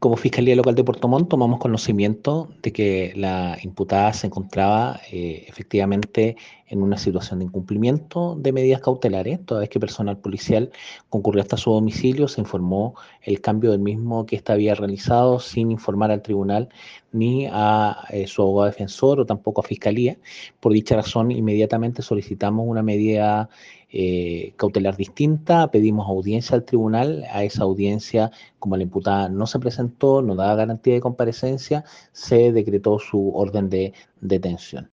Como Fiscalía Local de Puerto Montt tomamos conocimiento de que la imputada se encontraba eh, efectivamente en una situación de incumplimiento de medidas cautelares, toda vez que personal policial concurrió hasta su domicilio, se informó el cambio del mismo que ésta había realizado sin informar al tribunal ni a eh, su abogado defensor o tampoco a Fiscalía. Por dicha razón, inmediatamente solicitamos una medida eh, cautelar distinta, pedimos audiencia al tribunal, a esa audiencia, como la imputada no se presentó, no daba garantía de comparecencia, se decretó su orden de detención.